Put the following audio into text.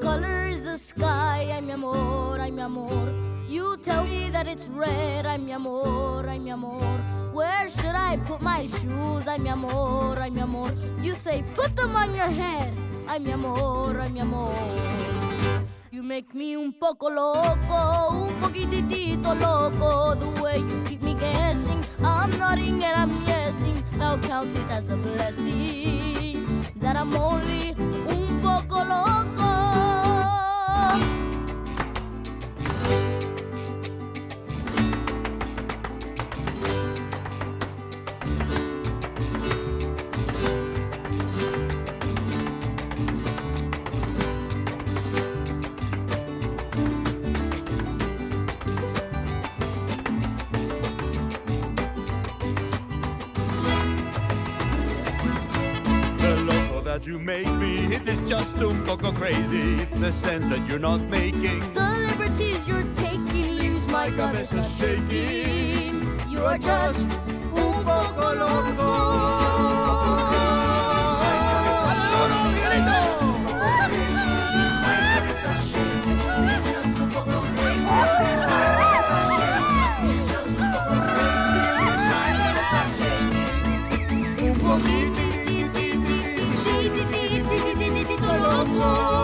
color is the sky? Ay, mi amor, ay, mi amor. You tell me that it's red. Ay, mi amor, ay, mi amor. Where should I put my shoes? Ay, mi amor, ay, mi amor. You say, put them on your head. Ay, mi amor, ay, mi amor. You make me un poco loco, un poquitito loco. The way you keep me guessing, I'm nodding and I'm yesing. Now count it as a blessing that I'm only that you make me, it is just un poco crazy. The sense that you're not making. The liberties you're taking leaves my cabeza shaking. You are just un poco loco. Un loco.